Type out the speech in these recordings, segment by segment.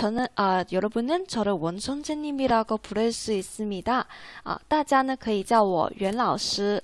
저는아여러분은저를원선생님이라고부를수있습니다啊，大家呢可以叫我袁老师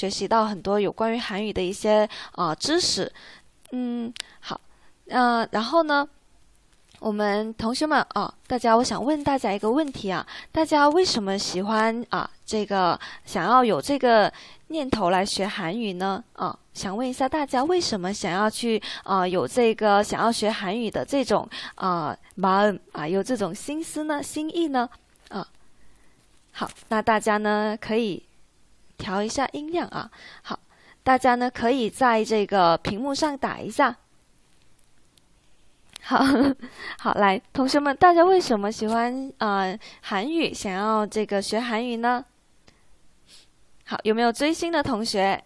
学习到。很多有关于韩语的一些啊知识，嗯，好，呃，然后呢，我们同学们啊，大家，我想问大家一个问题啊，大家为什么喜欢啊这个想要有这个念头来学韩语呢？啊，想问一下大家为什么想要去啊有这个想要学韩语的这种啊마음啊有这种心思呢心意呢？啊，好，那大家呢可以。调一下音量啊！好，大家呢可以在这个屏幕上打一下。好 好，来，同学们，大家为什么喜欢啊韩语？想要这个学韩语呢？好，有没有追星的同学？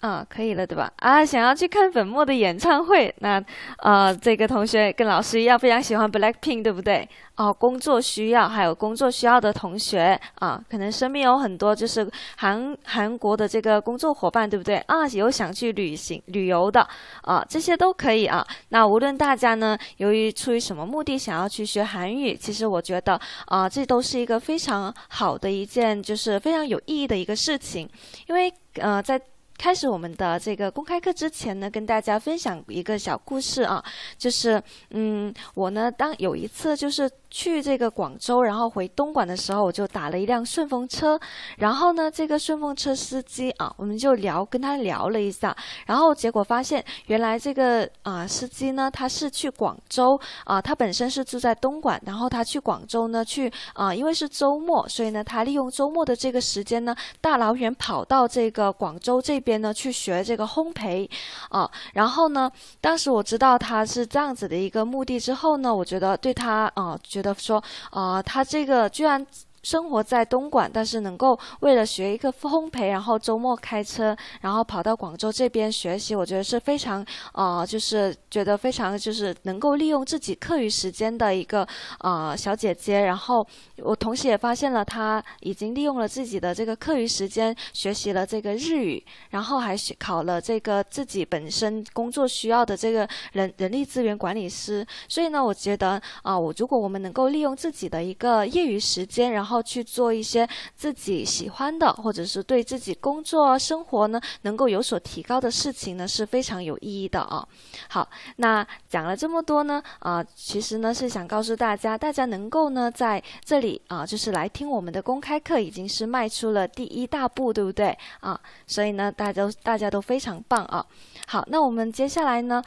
啊，可以了，对吧？啊，想要去看粉墨的演唱会，那呃，这个同学跟老师一样非常喜欢 Blackpink，对不对？哦，工作需要，还有工作需要的同学啊，可能身边有很多就是韩韩国的这个工作伙伴，对不对？啊，有想去旅行旅游的啊，这些都可以啊。那无论大家呢，由于出于什么目的想要去学韩语，其实我觉得啊，这都是一个非常好的一件，就是非常有意义的一个事情，因为呃，在开始我们的这个公开课之前呢，跟大家分享一个小故事啊，就是，嗯，我呢，当有一次就是。去这个广州，然后回东莞的时候，我就打了一辆顺风车。然后呢，这个顺风车司机啊，我们就聊，跟他聊了一下。然后结果发现，原来这个啊司机呢，他是去广州啊，他本身是住在东莞，然后他去广州呢，去啊，因为是周末，所以呢，他利用周末的这个时间呢，大老远跑到这个广州这边呢，去学这个烘焙啊。然后呢，当时我知道他是这样子的一个目的之后呢，我觉得对他啊，觉觉得说，啊，他这个居然。生活在东莞，但是能够为了学一个烘焙，然后周末开车，然后跑到广州这边学习，我觉得是非常，呃，就是觉得非常就是能够利用自己课余时间的一个呃小姐姐。然后我同时也发现了，她已经利用了自己的这个课余时间学习了这个日语，然后还考了这个自己本身工作需要的这个人人力资源管理师。所以呢，我觉得啊，我如果我们能够利用自己的一个业余时间，然后然后去做一些自己喜欢的，或者是对自己工作啊生活呢能够有所提高的事情呢，是非常有意义的啊。好，那讲了这么多呢，啊，其实呢是想告诉大家，大家能够呢在这里啊，就是来听我们的公开课，已经是迈出了第一大步，对不对啊？所以呢，大家都大家都非常棒啊。好，那我们接下来呢？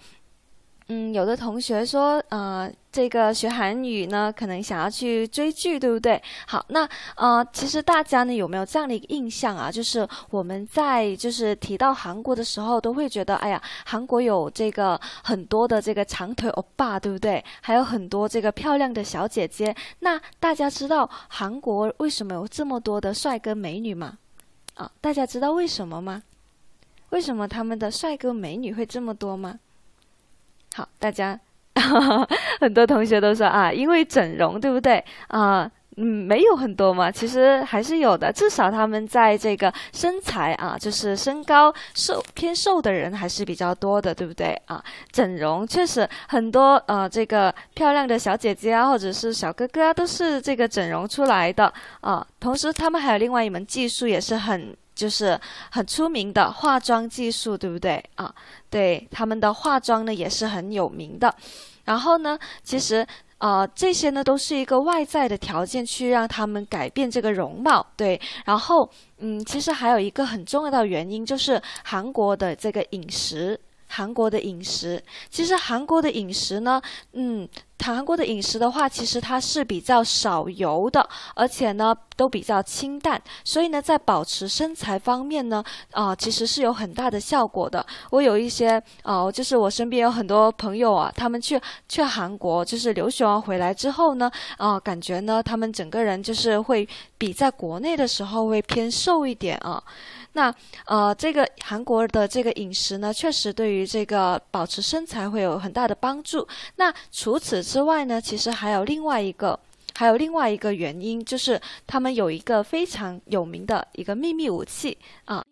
嗯，有的同学说，呃，这个学韩语呢，可能想要去追剧，对不对？好，那呃，其实大家呢有没有这样的一个印象啊？就是我们在就是提到韩国的时候，都会觉得，哎呀，韩国有这个很多的这个长腿欧巴，对不对？还有很多这个漂亮的小姐姐。那大家知道韩国为什么有这么多的帅哥美女吗？啊，大家知道为什么吗？为什么他们的帅哥美女会这么多吗？好，大家很多同学都说啊，因为整容，对不对啊？嗯，没有很多嘛，其实还是有的。至少他们在这个身材啊，就是身高瘦偏瘦的人还是比较多的，对不对啊？整容确实很多呃，这个漂亮的小姐姐啊，或者是小哥哥啊，都是这个整容出来的啊。同时，他们还有另外一门技术，也是很。就是很出名的化妆技术，对不对啊？对，他们的化妆呢也是很有名的。然后呢，其实呃这些呢都是一个外在的条件，去让他们改变这个容貌。对，然后嗯，其实还有一个很重要的原因，就是韩国的这个饮食。韩国的饮食，其实韩国的饮食呢，嗯，韩国的饮食的话，其实它是比较少油的，而且呢都比较清淡，所以呢在保持身材方面呢，啊其实是有很大的效果的。我有一些啊，就是我身边有很多朋友啊，他们去去韩国，就是留学完回来之后呢，啊感觉呢他们整个人就是会比在国内的时候会偏瘦一点啊。那呃，这个韩国的这个饮食呢，确实对于这个保持身材会有很大的帮助。那除此之外呢，其实还有另外一个，还有另外一个原因，就是他们有一个非常有名的一个秘密武器啊。